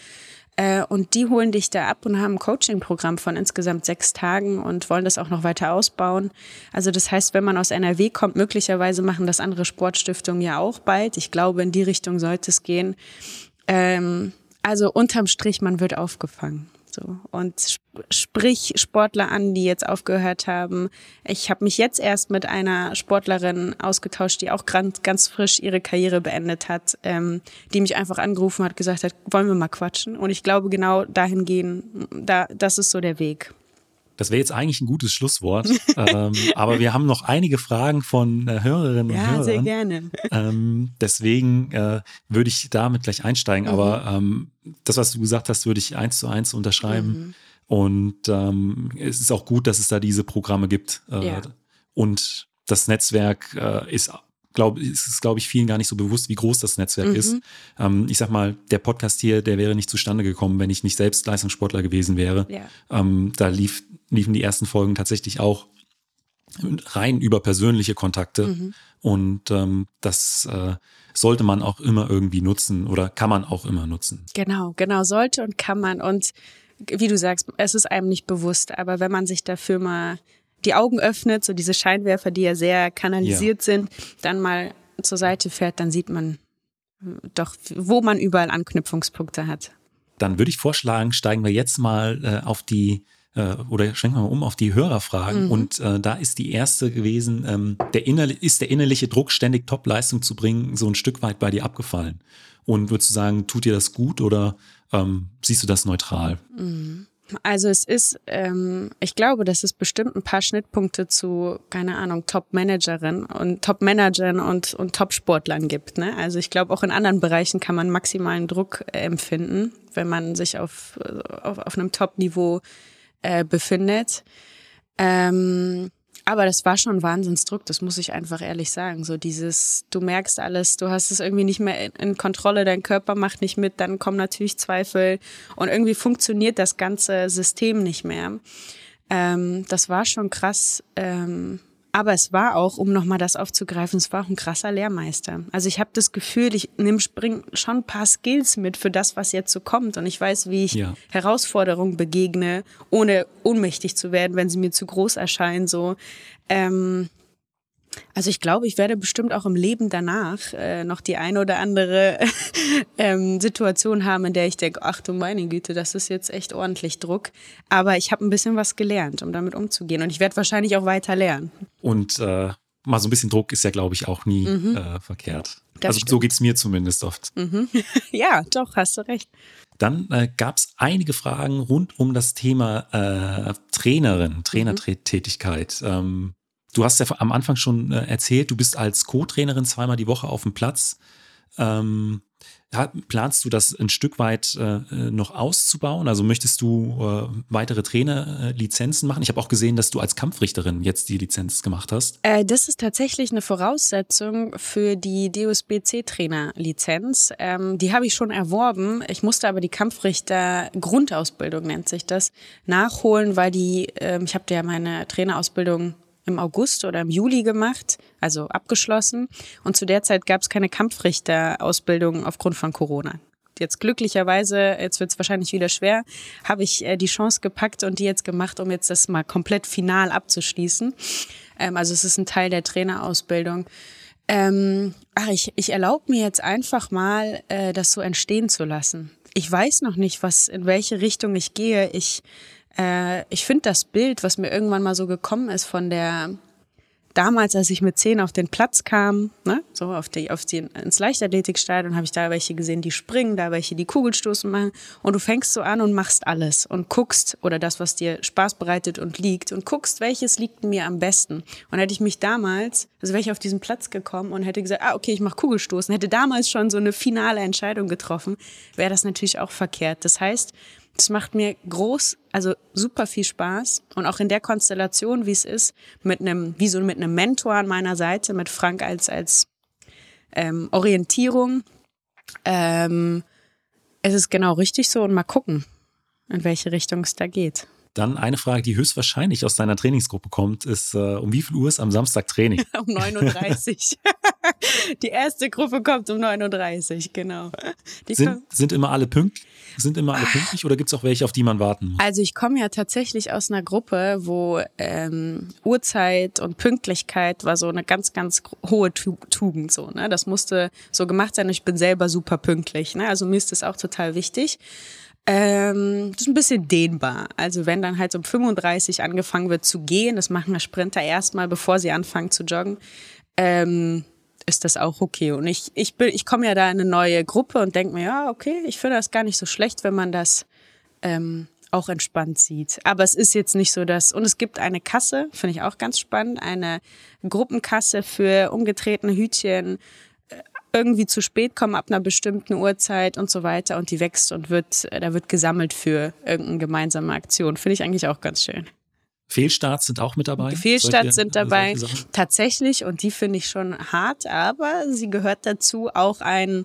Äh, und die holen dich da ab und haben ein Coaching-Programm von insgesamt sechs Tagen und wollen das auch noch weiter ausbauen. Also das heißt, wenn man aus NRW kommt, möglicherweise machen das andere Sportstiftungen ja auch bald. Ich glaube, in die Richtung sollte es gehen. Ähm, also unterm Strich, man wird aufgefangen. So. Und sprich Sportler an, die jetzt aufgehört haben. Ich habe mich jetzt erst mit einer Sportlerin ausgetauscht, die auch ganz, ganz frisch ihre Karriere beendet hat, ähm, die mich einfach angerufen hat, gesagt hat, wollen wir mal quatschen? Und ich glaube, genau dahin gehen, da, das ist so der Weg. Das wäre jetzt eigentlich ein gutes Schlusswort. ähm, aber wir haben noch einige Fragen von äh, Hörerinnen und ja, Hörern. Ja, sehr gerne. Ähm, deswegen äh, würde ich damit gleich einsteigen. Mhm. Aber ähm, das, was du gesagt hast, würde ich eins zu eins unterschreiben. Mhm. Und ähm, es ist auch gut, dass es da diese Programme gibt. Äh, ja. Und das Netzwerk äh, ist glaube ist es, glaube ich, vielen gar nicht so bewusst, wie groß das Netzwerk mhm. ist. Ähm, ich sag mal, der Podcast hier, der wäre nicht zustande gekommen, wenn ich nicht selbst Leistungssportler gewesen wäre. Ja. Ähm, da lief, liefen die ersten Folgen tatsächlich auch rein über persönliche Kontakte. Mhm. Und ähm, das äh, sollte man auch immer irgendwie nutzen oder kann man auch immer nutzen. Genau, genau, sollte und kann man. Und wie du sagst, es ist einem nicht bewusst, aber wenn man sich dafür mal die Augen öffnet, so diese Scheinwerfer, die ja sehr kanalisiert ja. sind, dann mal zur Seite fährt, dann sieht man doch, wo man überall Anknüpfungspunkte hat. Dann würde ich vorschlagen, steigen wir jetzt mal äh, auf die äh, oder schwenken wir mal um auf die Hörerfragen. Mhm. Und äh, da ist die erste gewesen, ähm, der ist der innerliche Druck, ständig Top-Leistung zu bringen, so ein Stück weit bei dir abgefallen? Und würdest du sagen, tut dir das gut oder ähm, siehst du das neutral? Mhm. Also es ist, ähm, ich glaube, dass es bestimmt ein paar Schnittpunkte zu, keine Ahnung, Top-Managerin und Top-Managern und, und Top-Sportlern gibt. Ne? Also ich glaube, auch in anderen Bereichen kann man maximalen Druck äh, empfinden, wenn man sich auf, auf, auf einem Top-Niveau äh, befindet. Ähm, aber das war schon Wahnsinnsdruck, das muss ich einfach ehrlich sagen. So dieses, du merkst alles, du hast es irgendwie nicht mehr in Kontrolle, dein Körper macht nicht mit, dann kommen natürlich Zweifel und irgendwie funktioniert das ganze System nicht mehr. Ähm, das war schon krass. Ähm, aber es war auch, um nochmal das aufzugreifen, es war auch ein krasser Lehrmeister. Also ich habe das Gefühl, ich nehme bring schon ein paar Skills mit für das, was jetzt so kommt. Und ich weiß, wie ich ja. Herausforderungen begegne, ohne ohnmächtig zu werden, wenn sie mir zu groß erscheinen. So. Ähm, also ich glaube, ich werde bestimmt auch im Leben danach äh, noch die eine oder andere ähm, Situation haben, in der ich denke, ach du meine Güte, das ist jetzt echt ordentlich Druck. Aber ich habe ein bisschen was gelernt, um damit umzugehen. Und ich werde wahrscheinlich auch weiter lernen. Und äh, mal so ein bisschen Druck ist ja, glaube ich, auch nie mhm. äh, verkehrt. Das also stimmt. so geht es mir zumindest oft. Mhm. ja, doch, hast du recht. Dann äh, gab es einige Fragen rund um das Thema äh, Trainerin, Trainertätigkeit. Mhm. Ähm, Du hast ja am Anfang schon äh, erzählt, du bist als Co-Trainerin zweimal die Woche auf dem Platz. Ähm, planst du das ein Stück weit äh, noch auszubauen? Also möchtest du äh, weitere Trainerlizenzen machen? Ich habe auch gesehen, dass du als Kampfrichterin jetzt die Lizenz gemacht hast. Äh, das ist tatsächlich eine Voraussetzung für die DOSB-C-Trainerlizenz. Ähm, die habe ich schon erworben. Ich musste aber die Kampfrichter-Grundausbildung, nennt sich das, nachholen, weil die, ähm, ich habe ja meine Trainerausbildung im August oder im Juli gemacht, also abgeschlossen. Und zu der Zeit gab es keine Kampfrichterausbildung aufgrund von Corona. Jetzt glücklicherweise, jetzt wird es wahrscheinlich wieder schwer, habe ich äh, die Chance gepackt und die jetzt gemacht, um jetzt das mal komplett final abzuschließen. Ähm, also es ist ein Teil der Trainerausbildung. Ähm, ach, ich, ich erlaube mir jetzt einfach mal, äh, das so entstehen zu lassen. Ich weiß noch nicht, was in welche Richtung ich gehe. Ich äh, ich finde das Bild, was mir irgendwann mal so gekommen ist von der damals, als ich mit zehn auf den Platz kam, ne, so auf die, auf die, ins Leichtathletikstadion, habe ich da welche gesehen, die springen, da welche, die Kugelstoßen machen. Und du fängst so an und machst alles und guckst, oder das, was dir Spaß bereitet und liegt, und guckst, welches liegt mir am besten. Und hätte ich mich damals, also wäre ich auf diesen Platz gekommen und hätte gesagt, ah, okay, ich mache Kugelstoßen, hätte damals schon so eine finale Entscheidung getroffen, wäre das natürlich auch verkehrt. Das heißt, es macht mir groß, also super viel Spaß und auch in der Konstellation, wie es ist, mit einem, wie so mit einem Mentor an meiner Seite, mit Frank als als ähm, Orientierung. Ähm, es ist genau richtig so und mal gucken, in welche Richtung es da geht. Dann eine Frage, die höchstwahrscheinlich aus deiner Trainingsgruppe kommt, ist, äh, um wie viel Uhr ist am Samstag Training? um 9.30 Uhr. die erste Gruppe kommt um 9.30 Uhr, genau. Sind, sind immer alle pünktlich? Sind immer alle pünktlich oder gibt es auch welche, auf die man warten muss? Also ich komme ja tatsächlich aus einer Gruppe, wo ähm, Uhrzeit und Pünktlichkeit war so eine ganz, ganz hohe Tugend. So, ne? Das musste so gemacht sein. Ich bin selber super pünktlich. Ne? Also mir ist das auch total wichtig. Ähm, das ist ein bisschen dehnbar. Also wenn dann halt um 35 angefangen wird zu gehen, das machen wir Sprinter erstmal, bevor sie anfangen zu joggen, ähm, ist das auch okay. Und ich, ich bin, ich komme ja da in eine neue Gruppe und denke mir, ja, okay, ich finde das gar nicht so schlecht, wenn man das ähm, auch entspannt sieht. Aber es ist jetzt nicht so, dass, und es gibt eine Kasse, finde ich auch ganz spannend, eine Gruppenkasse für umgetretene Hütchen, irgendwie zu spät kommen ab einer bestimmten Uhrzeit und so weiter und die wächst und wird, da wird gesammelt für irgendeine gemeinsame Aktion. Finde ich eigentlich auch ganz schön. Fehlstarts sind auch mit dabei? Fehlstarts sind dabei, tatsächlich, und die finde ich schon hart, aber sie gehört dazu, auch ein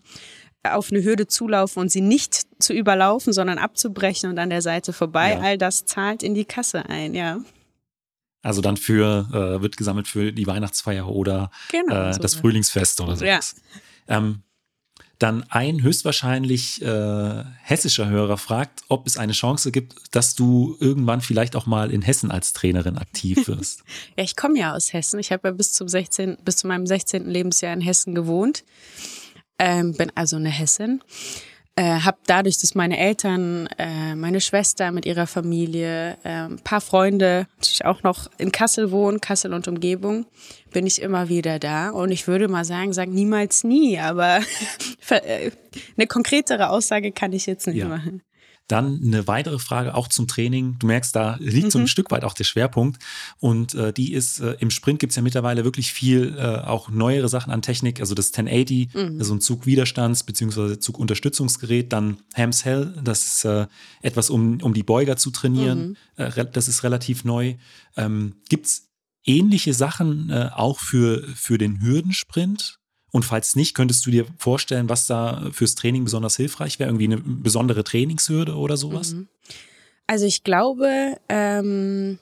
auf eine Hürde zulaufen und sie nicht zu überlaufen, sondern abzubrechen und an der Seite vorbei. Ja. All das zahlt in die Kasse ein, ja. Also dann für, äh, wird gesammelt für die Weihnachtsfeier oder genau, äh, so das Frühlingsfest oder so. Ja. Ähm, dann ein höchstwahrscheinlich äh, hessischer Hörer fragt, ob es eine Chance gibt, dass du irgendwann vielleicht auch mal in Hessen als Trainerin aktiv wirst. ja, ich komme ja aus Hessen. Ich habe ja bis zum 16, bis zu meinem 16. Lebensjahr in Hessen gewohnt. Ähm, bin also eine Hessin. Äh, habe dadurch, dass meine Eltern, äh, meine Schwester mit ihrer Familie, äh, ein paar Freunde, natürlich auch noch in Kassel wohnen, Kassel und Umgebung, bin ich immer wieder da. Und ich würde mal sagen, sag niemals nie, aber äh, eine konkretere Aussage kann ich jetzt nicht ja. machen. Dann eine weitere Frage auch zum Training. Du merkst, da liegt mhm. so ein mhm. Stück weit auch der Schwerpunkt. Und äh, die ist, äh, im Sprint gibt es ja mittlerweile wirklich viel, äh, auch neuere Sachen an Technik. Also das 1080, mhm. also ein Zugwiderstands- bzw. Zugunterstützungsgerät. Dann Hams Hell, das ist äh, etwas, um, um die Beuger zu trainieren. Mhm. Äh, das ist relativ neu. Ähm, gibt es ähnliche Sachen äh, auch für, für den Hürdensprint? Und falls nicht, könntest du dir vorstellen, was da fürs Training besonders hilfreich wäre? Irgendwie eine besondere Trainingshürde oder sowas? Mhm. Also ich glaube, ähm,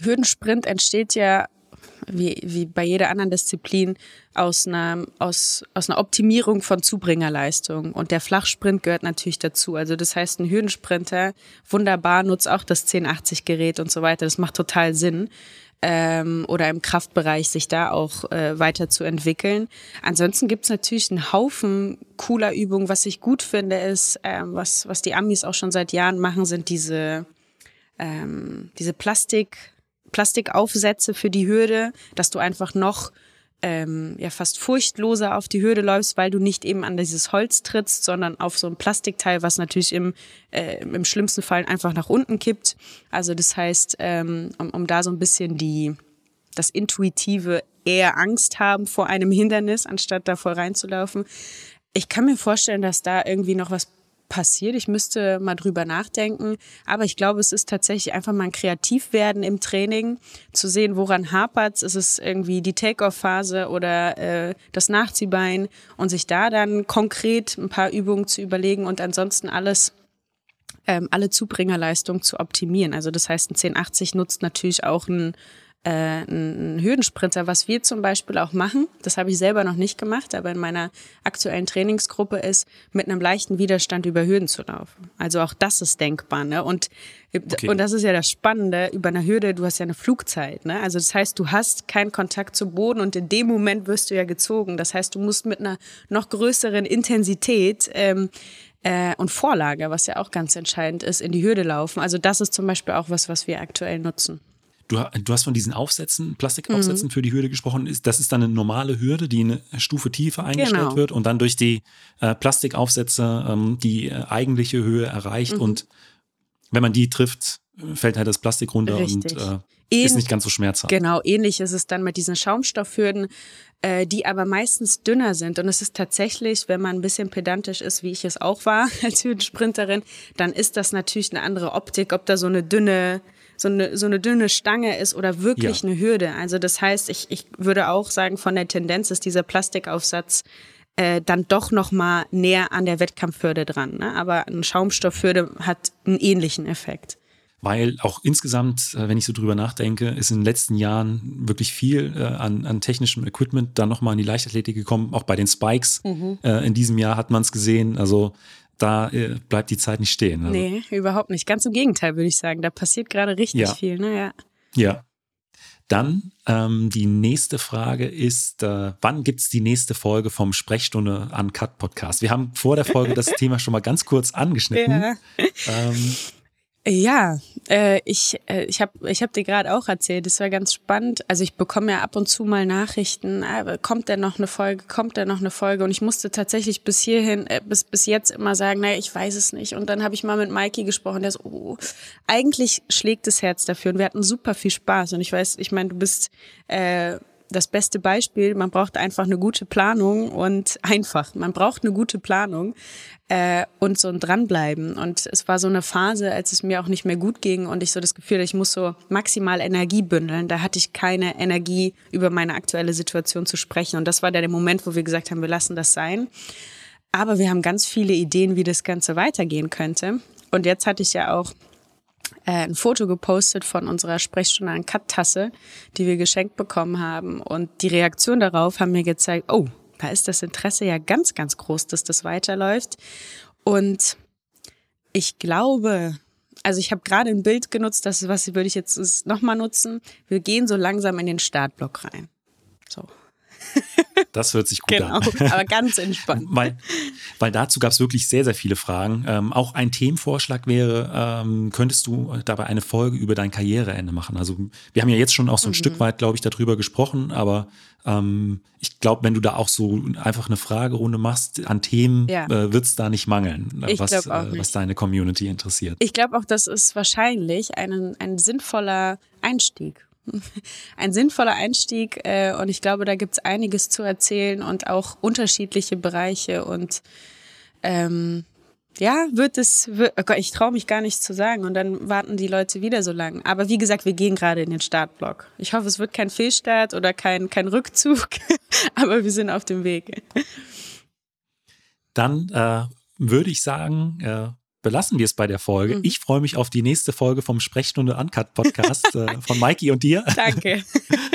Hürdensprint entsteht ja wie, wie bei jeder anderen Disziplin aus einer, aus, aus einer Optimierung von Zubringerleistung. Und der Flachsprint gehört natürlich dazu. Also das heißt, ein Hürdensprinter wunderbar nutzt auch das 1080-Gerät und so weiter. Das macht total Sinn ähm, oder im Kraftbereich sich da auch äh, weiterzuentwickeln. Ansonsten gibt's natürlich einen Haufen cooler Übungen. Was ich gut finde, ist, ähm, was, was die Amis auch schon seit Jahren machen, sind diese, ähm, diese Plastik, Plastikaufsätze für die Hürde, dass du einfach noch ähm, ja fast furchtloser auf die Hürde läufst, weil du nicht eben an dieses Holz trittst, sondern auf so ein Plastikteil, was natürlich im, äh, im schlimmsten Fall einfach nach unten kippt. Also das heißt, ähm, um, um da so ein bisschen die das intuitive eher Angst haben vor einem Hindernis, anstatt da voll reinzulaufen. Ich kann mir vorstellen, dass da irgendwie noch was passiert. Ich müsste mal drüber nachdenken. Aber ich glaube, es ist tatsächlich einfach mal ein Kreativwerden im Training, zu sehen, woran hapert Ist es irgendwie die Take-off-Phase oder äh, das Nachziehbein und sich da dann konkret ein paar Übungen zu überlegen und ansonsten alles ähm, alle Zubringerleistung zu optimieren. Also das heißt, ein 1080 nutzt natürlich auch ein äh, ein Hürdensprinter, was wir zum Beispiel auch machen, das habe ich selber noch nicht gemacht, aber in meiner aktuellen Trainingsgruppe ist, mit einem leichten Widerstand über Hürden zu laufen. Also auch das ist denkbar. Ne? Und, okay. und das ist ja das Spannende, über eine Hürde, du hast ja eine Flugzeit. Ne? Also das heißt, du hast keinen Kontakt zum Boden und in dem Moment wirst du ja gezogen. Das heißt, du musst mit einer noch größeren Intensität ähm, Äh, und Vorlage, was ja auch ganz entscheidend ist, in die Hürde laufen. Also das ist zum Beispiel auch was, was wir aktuell nutzen. Du, du, hast von diesen Aufsätzen, Plastikaufsätzen mhm. für die Hürde gesprochen. Das ist dann eine normale Hürde, die eine Stufe tiefer eingestellt genau. wird und dann durch die äh, Plastikaufsätze ähm, die äh, eigentliche Höhe erreicht. Mhm. Und wenn man die trifft, fällt halt das Plastik runter Richtig. und äh, ist nicht ganz so schmerzhaft. Genau, ähnlich ist es dann mit diesen Schaumstoffhürden, äh, die aber meistens dünner sind. Und es ist tatsächlich, wenn man ein bisschen pedantisch ist, wie ich es auch war als Hürdensprinterin, dann ist das natürlich eine andere Optik, ob da so eine dünne so eine, so eine dünne Stange ist oder wirklich ja. eine Hürde. Also das heißt, ich, ich würde auch sagen, von der Tendenz ist dieser Plastikaufsatz äh, dann doch noch mal näher an der Wettkampfhürde dran. Ne? Aber eine Schaumstoffhürde hat einen ähnlichen Effekt weil auch insgesamt, äh, wenn ich so drüber nachdenke, ist in den letzten Jahren wirklich viel äh, an, an technischem Equipment dann nochmal in die Leichtathletik gekommen, auch bei den Spikes. Mhm. Äh, in diesem Jahr hat man es gesehen. Also da äh, bleibt die Zeit nicht stehen. Also. Nee, überhaupt nicht. Ganz im Gegenteil, würde ich sagen. Da passiert gerade richtig ja. viel. Ne? Ja. Dann ähm, die nächste Frage ist, äh, wann gibt es die nächste Folge vom Sprechstunde an Cut Podcast? Wir haben vor der Folge das Thema schon mal ganz kurz angeschnitten. Ja. Ähm, ja, äh, ich, äh, ich habe ich hab dir gerade auch erzählt, das war ganz spannend. Also ich bekomme ja ab und zu mal Nachrichten, äh, kommt denn noch eine Folge, kommt denn noch eine Folge? Und ich musste tatsächlich bis hierhin, äh, bis, bis jetzt immer sagen, naja, ich weiß es nicht. Und dann habe ich mal mit Mikey gesprochen, der so, oh, eigentlich schlägt das Herz dafür. Und wir hatten super viel Spaß. Und ich weiß, ich meine, du bist äh, das beste Beispiel. Man braucht einfach eine gute Planung und einfach. Man braucht eine gute Planung äh, und so ein dranbleiben. Und es war so eine Phase, als es mir auch nicht mehr gut ging und ich so das Gefühl, ich muss so maximal Energie bündeln. Da hatte ich keine Energie, über meine aktuelle Situation zu sprechen. Und das war der Moment, wo wir gesagt haben, wir lassen das sein. Aber wir haben ganz viele Ideen, wie das Ganze weitergehen könnte. Und jetzt hatte ich ja auch äh, ein Foto gepostet von unserer Sprechstunde an Cut-Tasse, die wir geschenkt bekommen haben. Und die Reaktion darauf haben mir gezeigt, oh, da ist das Interesse ja ganz, ganz groß, dass das weiterläuft. Und ich glaube, also ich habe gerade ein Bild genutzt, das was würde ich jetzt nochmal nutzen. Wir gehen so langsam in den Startblock rein. So. Das hört sich gut genau, an. Genau, aber ganz entspannt. weil, weil dazu gab es wirklich sehr, sehr viele Fragen. Ähm, auch ein Themenvorschlag wäre, ähm, könntest du dabei eine Folge über dein Karriereende machen? Also wir haben ja jetzt schon auch so ein mhm. Stück weit, glaube ich, darüber gesprochen, aber ähm, ich glaube, wenn du da auch so einfach eine Fragerunde machst an Themen, ja. äh, wird es da nicht mangeln, ich was, äh, was deine Community interessiert. Ich glaube auch, das ist wahrscheinlich ein, ein sinnvoller Einstieg ein sinnvoller Einstieg äh, und ich glaube, da gibt's einiges zu erzählen und auch unterschiedliche Bereiche und ähm, ja, wird es, wird, oh Gott, ich traue mich gar nicht zu sagen und dann warten die Leute wieder so lange. Aber wie gesagt, wir gehen gerade in den Startblock. Ich hoffe, es wird kein Fehlstart oder kein, kein Rückzug, aber wir sind auf dem Weg. Dann äh, würde ich sagen, äh, belassen wir es bei der Folge. Mhm. Ich freue mich auf die nächste Folge vom Sprechstunde Uncut Podcast äh, von Mikey und dir. Danke.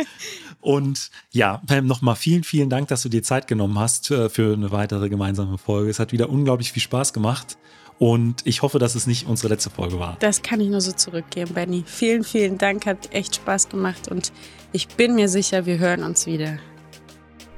und ja, Pam, nochmal vielen, vielen Dank, dass du dir Zeit genommen hast äh, für eine weitere gemeinsame Folge. Es hat wieder unglaublich viel Spaß gemacht. Und ich hoffe, dass es nicht unsere letzte Folge war. Das kann ich nur so zurückgeben, Benny. Vielen, vielen Dank. Hat echt Spaß gemacht. Und ich bin mir sicher, wir hören uns wieder.